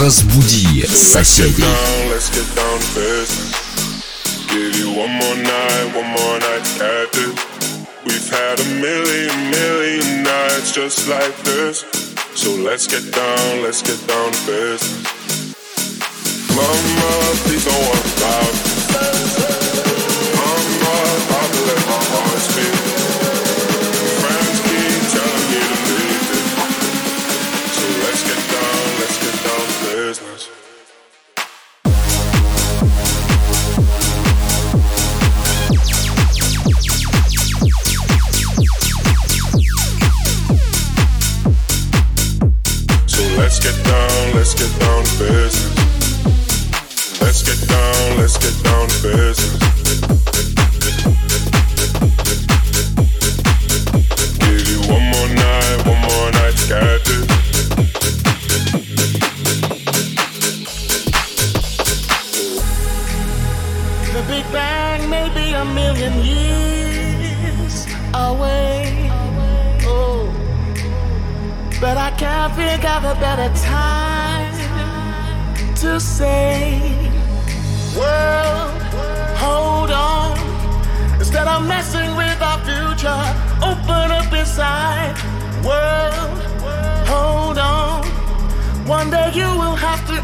Разбуди соседей. We've had a million, million nights just like this. So let's get down, let's get down first. Mama, please don't worry Mama, I'll let my heart speak. Oscar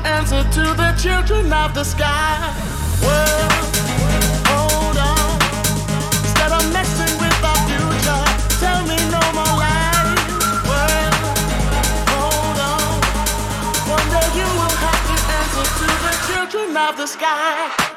answer to the children of the sky. Well, hold on. Instead of messing with our future, tell me no more lies. Well, hold on. One day you will have to answer to the children of the sky.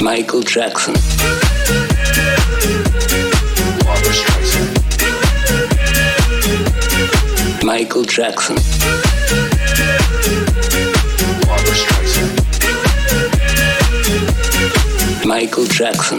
Michael Jackson. Michael Jackson. Michael Jackson.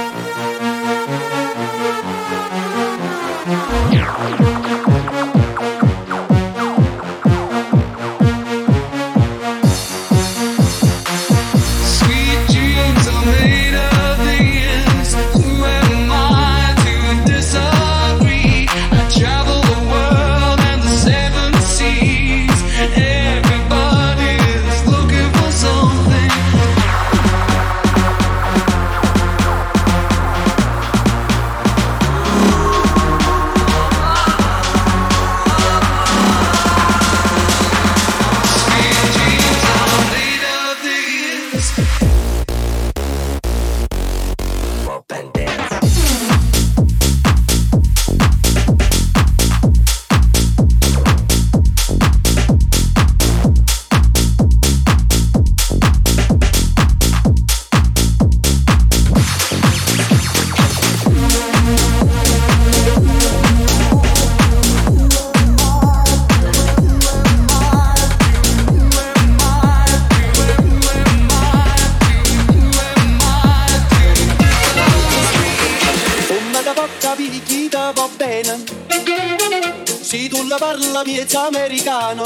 quando parla piezza americano,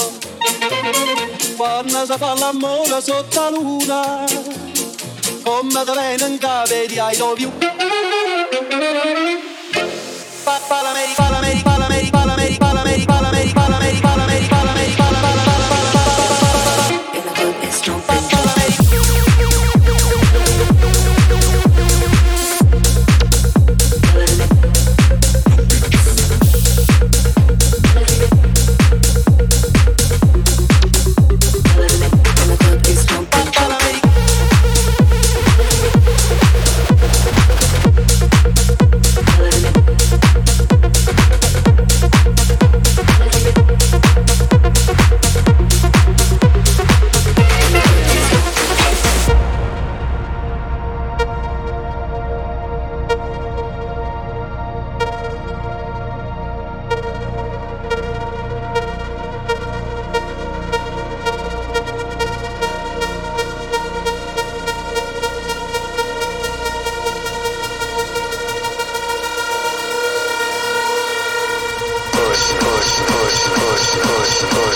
quando si fa l'amore sotto la luna, come te viene in capo di I love you. Papa l'americano, l'americano. push push push push